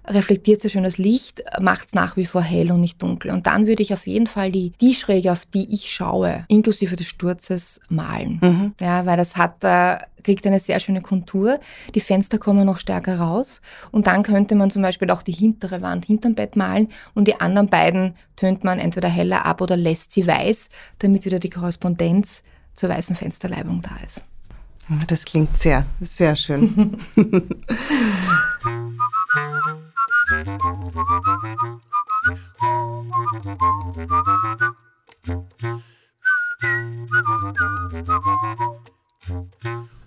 reflektiert sehr schön das Licht, macht es nach wie vor hell und nicht dunkel. Und dann würde ich auf jeden Fall die, die Schräge, auf die ich schaue, inklusive des Sturzes, malen. Mhm. Ja, weil das hat, äh, kriegt eine sehr schöne Kontur. Die Fenster kommen noch stärker raus. Und dann könnte man zum Beispiel auch die hintere Wand hinterm Bett malen und die anderen beiden tönt man entweder heller ab oder lässt sie weiß, damit wieder die Korrespondenz zur weißen Fensterleibung da ist. Das klingt sehr, sehr schön.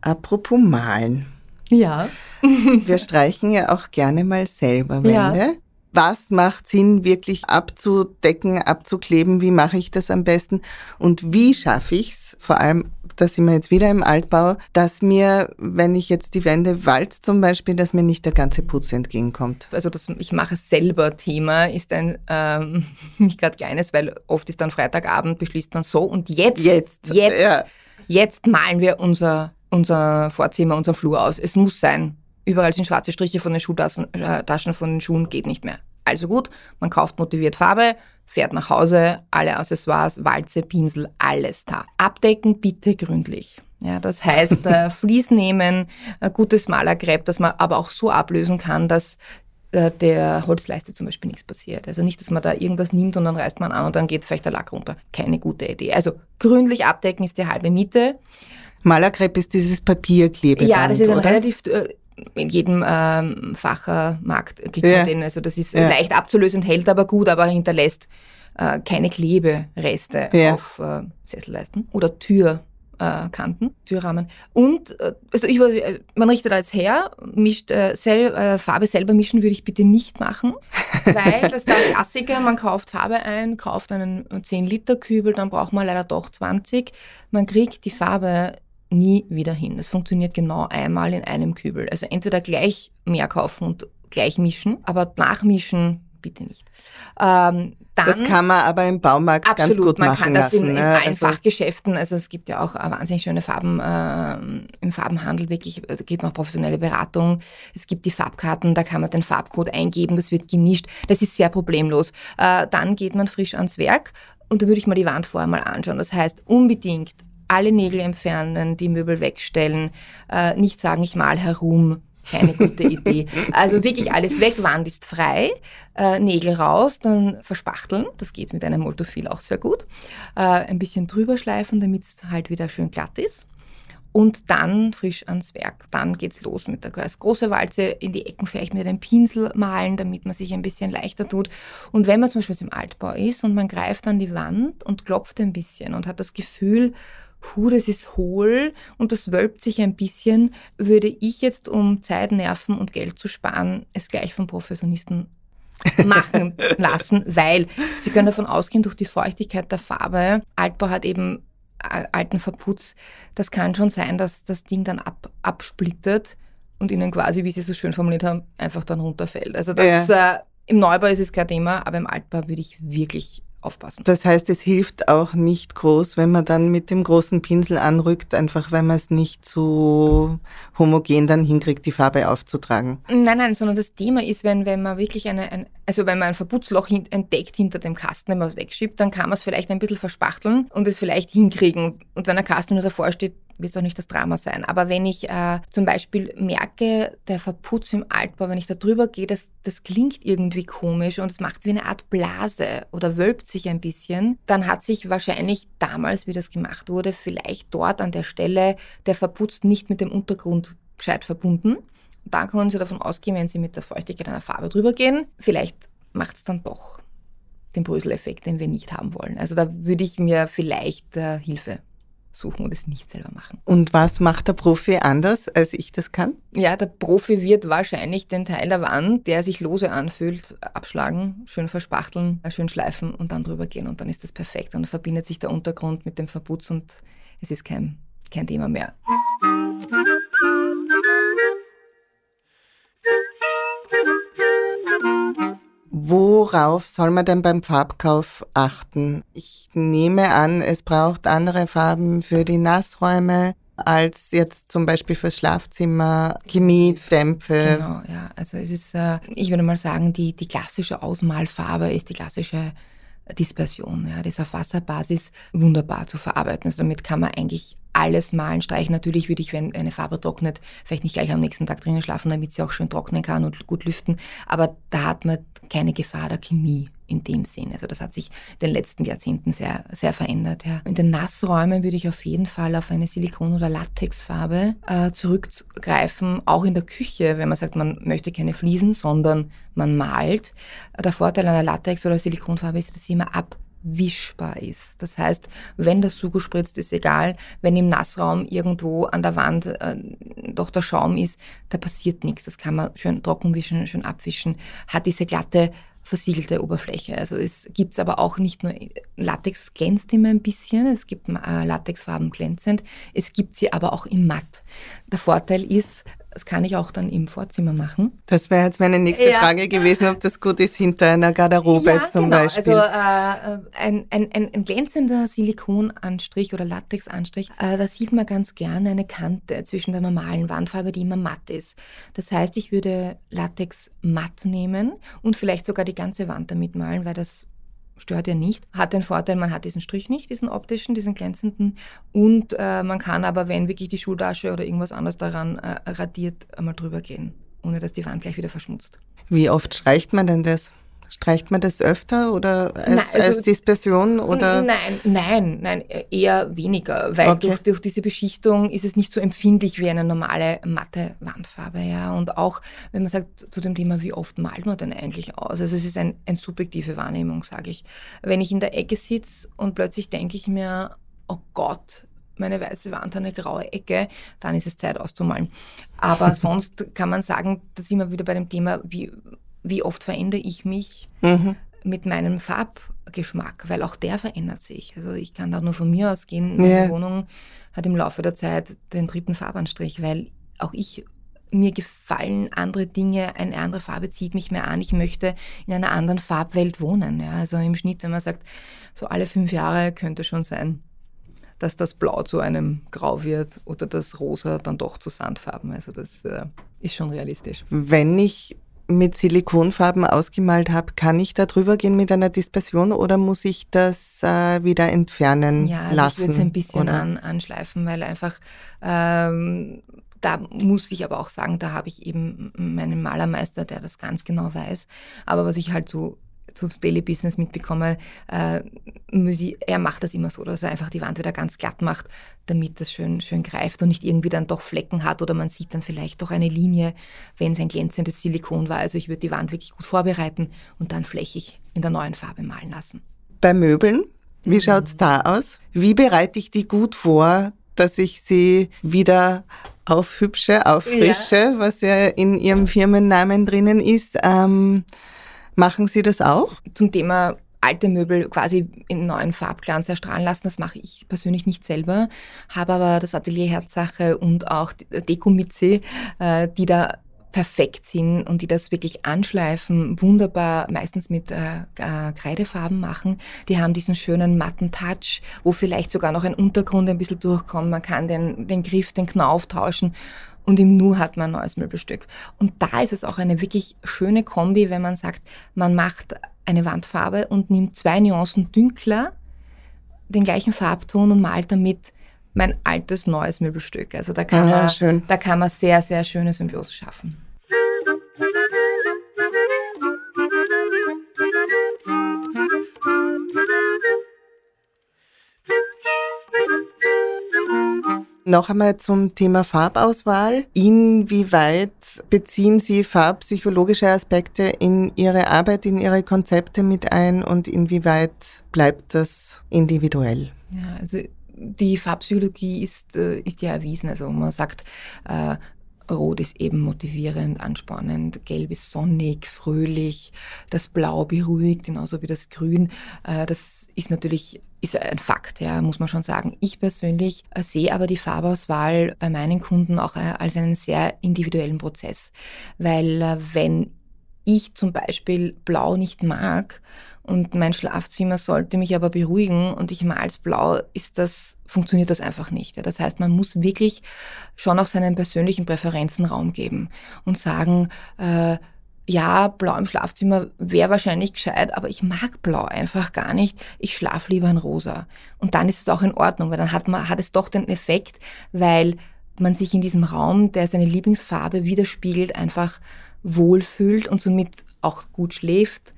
Apropos Malen. Ja. Wir streichen ja auch gerne mal selber Wände. Ja. Was macht Sinn, wirklich abzudecken, abzukleben? Wie mache ich das am besten? Und wie schaffe ich es, vor allem da sind wir jetzt wieder im Altbau, dass mir, wenn ich jetzt die Wände walz zum Beispiel, dass mir nicht der ganze Putz entgegenkommt. Also das Ich mache es selber Thema ist ein ähm, nicht gerade kleines, weil oft ist dann Freitagabend, beschließt man so und jetzt, jetzt, jetzt, ja. jetzt malen wir unser, unser Vorzimmer, unseren Flur aus. Es muss sein. Überall sind schwarze Striche von den Schuhtaschen äh, Taschen von den Schuhen, geht nicht mehr. Also gut, man kauft motiviert Farbe, fährt nach Hause, alle Accessoires, Walze, Pinsel, alles da. Abdecken bitte gründlich. Ja, das heißt, äh, Vlies nehmen, ein gutes Malergräb, das man aber auch so ablösen kann, dass äh, der Holzleiste zum Beispiel nichts passiert. Also nicht, dass man da irgendwas nimmt und dann reißt man an und dann geht vielleicht der Lack runter. Keine gute Idee. Also gründlich abdecken ist die halbe Miete. Malerkrepp ist dieses Papierklebeband, Ja, das ist ein oder? relativ äh, in jedem ähm, Fachermarkt kriegt ja. man den. Also das ist ja. leicht abzulösen, hält aber gut, aber hinterlässt äh, keine Klebereste ja. auf äh, Sesselleisten oder Türkanten, Türrahmen. Und äh, also ich, man richtet als her, mischt äh, sel äh, Farbe selber mischen würde ich bitte nicht machen, weil das ist der Klassiker, man kauft Farbe ein, kauft einen 10 Liter Kübel, dann braucht man leider doch 20. Man kriegt die Farbe nie wieder hin. Es funktioniert genau einmal in einem Kübel. Also entweder gleich mehr kaufen und gleich mischen, aber nachmischen bitte nicht. Ähm, dann, das kann man aber im Baumarkt absolut, ganz gut machen lassen. man kann das in, in ne? allen also Fachgeschäften, also es gibt ja auch äh, wahnsinnig schöne Farben äh, im Farbenhandel, wirklich, da gibt man auch professionelle Beratung. Es gibt die Farbkarten, da kann man den Farbcode eingeben, das wird gemischt. Das ist sehr problemlos. Äh, dann geht man frisch ans Werk und da würde ich mal die Wand vorher mal anschauen. Das heißt, unbedingt alle Nägel entfernen, die Möbel wegstellen, äh, nicht sagen, ich mal herum, keine gute Idee. Also wirklich alles weg, Wand ist frei, äh, Nägel raus, dann verspachteln, das geht mit einem Multofil auch sehr gut, äh, ein bisschen drüber schleifen, damit es halt wieder schön glatt ist und dann frisch ans Werk. Dann geht's los mit der große Walze, in die Ecken vielleicht mit einem Pinsel malen, damit man sich ein bisschen leichter tut. Und wenn man zum Beispiel jetzt im Altbau ist und man greift an die Wand und klopft ein bisschen und hat das Gefühl, hu, das ist hohl und das wölbt sich ein bisschen, würde ich jetzt, um Zeit, Nerven und Geld zu sparen, es gleich vom Professionisten machen lassen, weil Sie können davon ausgehen, durch die Feuchtigkeit der Farbe, Altbau hat eben alten Verputz, das kann schon sein, dass das Ding dann ab, absplittert und ihnen quasi, wie Sie so schön formuliert haben, einfach dann runterfällt. Also das, ja. äh, im Neubau ist es kein Thema, aber im Altbau würde ich wirklich aufpassen. Das heißt, es hilft auch nicht groß, wenn man dann mit dem großen Pinsel anrückt, einfach weil man es nicht so homogen dann hinkriegt, die Farbe aufzutragen. Nein, nein, sondern das Thema ist, wenn, wenn man wirklich eine, ein, also wenn man ein Verputzloch entdeckt hinter dem Kasten, wenn man es wegschiebt, dann kann man es vielleicht ein bisschen verspachteln und es vielleicht hinkriegen. Und wenn der Kasten nur davor steht, wird auch nicht das Drama sein. Aber wenn ich äh, zum Beispiel merke, der Verputz im Altbau, wenn ich da drüber gehe, das, das klingt irgendwie komisch und es macht wie eine Art Blase oder wölbt sich ein bisschen, dann hat sich wahrscheinlich damals, wie das gemacht wurde, vielleicht dort an der Stelle der Verputz nicht mit dem Untergrund gescheit verbunden. Und dann können Sie davon ausgehen, wenn Sie mit der Feuchtigkeit einer Farbe drüber gehen, vielleicht macht es dann doch den Bröseleffekt, den wir nicht haben wollen. Also da würde ich mir vielleicht äh, Hilfe suchen und es nicht selber machen. Und was macht der Profi anders, als ich das kann? Ja, der Profi wird wahrscheinlich den Teil der Wand, der sich lose anfühlt, abschlagen, schön verspachteln, schön schleifen und dann drüber gehen und dann ist das perfekt. Und dann verbindet sich der Untergrund mit dem Verputz und es ist kein, kein Thema mehr. Worauf soll man denn beim Farbkauf achten? Ich nehme an, es braucht andere Farben für die Nassräume als jetzt zum Beispiel fürs Schlafzimmer, Chemie, Dämpfe. Genau, ja. Also es ist, äh, ich würde mal sagen, die, die klassische Ausmalfarbe ist die klassische Dispersion. Ja, das auf Wasserbasis wunderbar zu verarbeiten. Also damit kann man eigentlich alles malen, streichen. Natürlich würde ich, wenn eine Farbe trocknet, vielleicht nicht gleich am nächsten Tag drinnen schlafen, damit sie auch schön trocknen kann und gut lüften. Aber da hat man keine Gefahr der Chemie in dem Sinn. Also das hat sich in den letzten Jahrzehnten sehr, sehr verändert. Ja. In den Nassräumen würde ich auf jeden Fall auf eine Silikon- oder Latexfarbe äh, zurückgreifen, auch in der Küche, wenn man sagt, man möchte keine Fliesen, sondern man malt. Der Vorteil einer Latex- oder Silikonfarbe ist, dass sie immer abwischbar ist. Das heißt, wenn das Sugo spritzt, ist egal. Wenn im Nassraum irgendwo an der Wand äh, doch der Schaum ist, da passiert nichts. Das kann man schön trocken wischen, schön abwischen. Hat diese glatte versiegelte Oberfläche. Also es gibt es aber auch nicht nur, Latex glänzt immer ein bisschen, es gibt äh, Latexfarben glänzend, es gibt sie aber auch in matt. Der Vorteil ist, das kann ich auch dann im Vorzimmer machen. Das wäre jetzt meine nächste ja. Frage gewesen, ob das gut ist hinter einer Garderobe ja, zum genau. Beispiel. Also äh, ein, ein, ein, glänzender Silikonanstrich oder Latexanstrich, äh, da sieht man ganz gerne eine Kante zwischen der normalen Wandfarbe, die immer matt ist. Das heißt, ich würde Latex matt nehmen und vielleicht sogar die ganze Wand damit malen, weil das stört ja nicht. Hat den Vorteil, man hat diesen Strich nicht, diesen optischen, diesen glänzenden. Und äh, man kann aber, wenn wirklich die Schultasche oder irgendwas anderes daran äh, radiert, einmal drüber gehen, ohne dass die Wand gleich wieder verschmutzt. Wie oft streicht man denn das? Streicht man das öfter oder als, nein, also, als Dispersion? Oder? Nein, nein, nein, eher weniger, weil okay. durch, durch diese Beschichtung ist es nicht so empfindlich wie eine normale matte Wandfarbe. Ja. Und auch, wenn man sagt, zu dem Thema, wie oft malt man denn eigentlich aus? Also es ist ein, eine subjektive Wahrnehmung, sage ich. Wenn ich in der Ecke sitze und plötzlich denke ich mir, oh Gott, meine weiße Wand eine graue Ecke, dann ist es Zeit auszumalen. Aber sonst kann man sagen, da sind wir wieder bei dem Thema, wie wie oft verändere ich mich mhm. mit meinem Farbgeschmack, weil auch der verändert sich. Also ich kann da nur von mir ausgehen, meine ja. Wohnung hat im Laufe der Zeit den dritten Farbanstrich, weil auch ich mir gefallen andere Dinge, eine andere Farbe zieht mich mehr an, ich möchte in einer anderen Farbwelt wohnen. Ja. Also im Schnitt, wenn man sagt, so alle fünf Jahre könnte schon sein, dass das Blau zu einem Grau wird oder das Rosa dann doch zu Sandfarben. Also das äh, ist schon realistisch. Wenn ich mit Silikonfarben ausgemalt habe, kann ich da drüber gehen mit einer Dispersion oder muss ich das äh, wieder entfernen ja, also lassen? Ich würde es ein bisschen an, anschleifen, weil einfach ähm, da muss ich aber auch sagen, da habe ich eben meinen Malermeister, der das ganz genau weiß. Aber was ich halt so zum Daily Business mitbekomme, äh, er macht das immer so, dass er einfach die Wand wieder ganz glatt macht, damit das schön, schön greift und nicht irgendwie dann doch Flecken hat oder man sieht dann vielleicht doch eine Linie, wenn es ein glänzendes Silikon war. Also ich würde die Wand wirklich gut vorbereiten und dann flächig in der neuen Farbe malen lassen. Bei Möbeln, wie mhm. schaut es da aus? Wie bereite ich die gut vor, dass ich sie wieder aufhübsche, auffrische, ja. was ja in Ihrem Firmennamen drinnen ist. Ähm, Machen Sie das auch? Zum Thema alte Möbel quasi in neuen Farbglanz erstrahlen lassen. Das mache ich persönlich nicht selber, habe aber das Atelier Herzsache und auch Deko Mitzi, äh, die da perfekt sind und die das wirklich anschleifen, wunderbar, meistens mit äh, äh, Kreidefarben machen. Die haben diesen schönen matten Touch, wo vielleicht sogar noch ein Untergrund ein bisschen durchkommt. Man kann den, den Griff, den Knauf tauschen und im Nu hat man ein neues Möbelstück. Und da ist es auch eine wirklich schöne Kombi, wenn man sagt, man macht eine Wandfarbe und nimmt zwei Nuancen dünkler, den gleichen Farbton und malt damit mein altes neues Möbelstück. Also da kann, ah, man, da kann man sehr, sehr schöne Symbiose schaffen. Noch einmal zum Thema Farbauswahl. Inwieweit beziehen Sie farbpsychologische Aspekte in Ihre Arbeit, in Ihre Konzepte mit ein und inwieweit bleibt das individuell? Ja, also die Farbpsychologie ist, äh, ist ja erwiesen. Also man sagt, äh, Rot ist eben motivierend, anspannend, Gelb ist sonnig, fröhlich, das Blau beruhigt, genauso wie das Grün. Äh, das ist natürlich ist ein Fakt, ja, muss man schon sagen. Ich persönlich äh, sehe aber die Farbauswahl bei meinen Kunden auch äh, als einen sehr individuellen Prozess, weil wenn ich zum Beispiel Blau nicht mag und mein Schlafzimmer sollte mich aber beruhigen und ich mal's blau, ist das, funktioniert das einfach nicht. Das heißt, man muss wirklich schon auch seinen persönlichen Präferenzen Raum geben und sagen, äh, ja, blau im Schlafzimmer wäre wahrscheinlich gescheit, aber ich mag blau einfach gar nicht. Ich schlafe lieber in rosa. Und dann ist es auch in Ordnung, weil dann hat man, hat es doch den Effekt, weil man sich in diesem Raum, der seine Lieblingsfarbe widerspiegelt, einfach wohlfühlt und somit auch gut schläft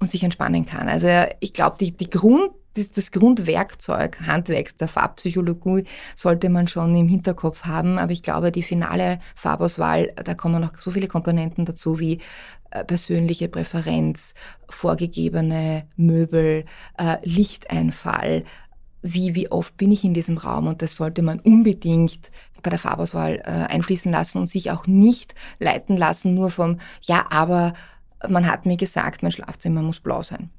und sich entspannen kann. Also ich glaube, die, die Grund, das, das Grundwerkzeug Handwerks der Farbpsychologie sollte man schon im Hinterkopf haben. Aber ich glaube, die finale Farbauswahl, da kommen noch so viele Komponenten dazu wie äh, persönliche Präferenz, vorgegebene Möbel, äh, Lichteinfall, wie, wie oft bin ich in diesem Raum und das sollte man unbedingt bei der Farbauswahl äh, einfließen lassen und sich auch nicht leiten lassen nur vom, ja, aber man hat mir gesagt, mein Schlafzimmer muss blau sein.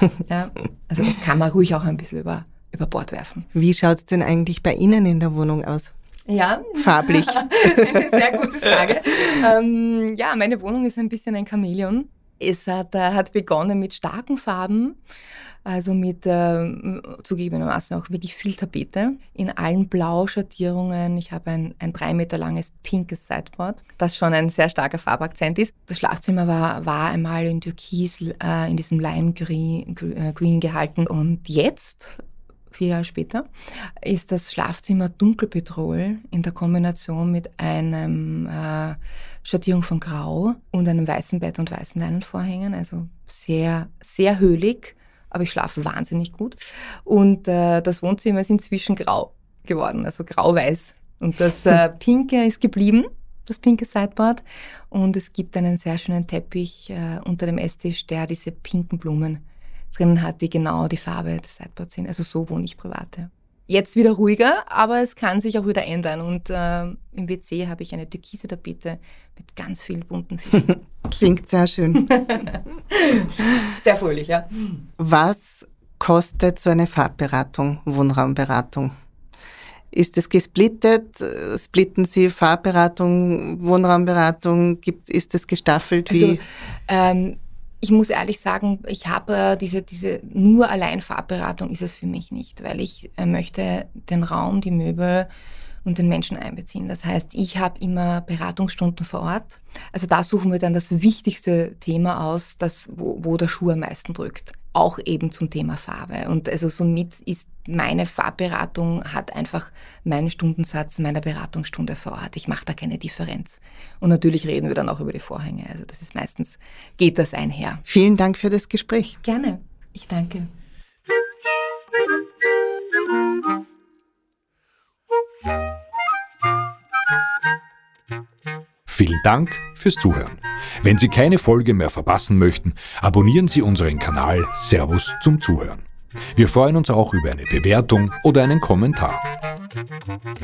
ja, also das kann man ruhig auch ein bisschen über, über Bord werfen. Wie schaut es denn eigentlich bei Ihnen in der Wohnung aus? Ja. Farblich. Eine sehr gute Frage. ähm, ja, meine Wohnung ist ein bisschen ein Chamäleon. Es hat, äh, hat begonnen mit starken Farben, also mit äh, zugegebenermaßen auch wirklich viel Tapete in allen Blauschattierungen. Ich habe ein, ein drei Meter langes pinkes Sideboard, das schon ein sehr starker Farbakzent ist. Das Schlafzimmer war, war einmal in Türkis, äh, in diesem Lime Green, äh, Green gehalten und jetzt vier Jahre später, ist das Schlafzimmer dunkelpetrol in der Kombination mit einem äh, Schattierung von Grau und einem weißen Bett und weißen Leinenvorhängen. Also sehr, sehr höhlig, aber ich schlafe wahnsinnig gut. Und äh, das Wohnzimmer ist inzwischen grau geworden, also grau-weiß. Und das äh, Pinke ist geblieben, das pinke Sideboard. Und es gibt einen sehr schönen Teppich äh, unter dem Esstisch, der diese pinken Blumen drinnen hat, die genau die Farbe des Sideboards sind. Also so wohne ich privat. Ja. Jetzt wieder ruhiger, aber es kann sich auch wieder ändern. Und äh, im WC habe ich eine türkise Tapete mit ganz vielen bunten Fischen. Klingt sehr schön. sehr fröhlich, ja. Was kostet so eine Farbberatung, Wohnraumberatung? Ist es gesplittet? Splitten Sie Fahrberatung, Wohnraumberatung? Gibt, ist es gestaffelt? Wie? Also, ähm, ich muss ehrlich sagen, ich habe diese, diese nur allein Farbberatung ist es für mich nicht, weil ich äh, möchte den Raum, die Möbel und den Menschen einbeziehen. Das heißt, ich habe immer Beratungsstunden vor Ort. Also da suchen wir dann das wichtigste Thema aus, das, wo, wo der Schuh am meisten drückt. Auch eben zum Thema Farbe. Und also somit ist meine Farbberatung hat einfach meinen Stundensatz meiner Beratungsstunde vor Ort. Ich mache da keine Differenz. Und natürlich reden wir dann auch über die Vorhänge. Also das ist meistens, geht das einher. Vielen Dank für das Gespräch. Gerne. Ich danke. Vielen Dank fürs Zuhören. Wenn Sie keine Folge mehr verpassen möchten, abonnieren Sie unseren Kanal Servus zum Zuhören. Wir freuen uns auch über eine Bewertung oder einen Kommentar.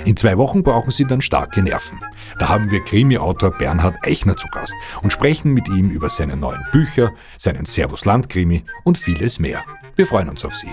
In zwei Wochen brauchen Sie dann starke Nerven. Da haben wir Krimi-Autor Bernhard Eichner zu Gast und sprechen mit ihm über seine neuen Bücher, seinen Servus Land Krimi und vieles mehr. Wir freuen uns auf Sie.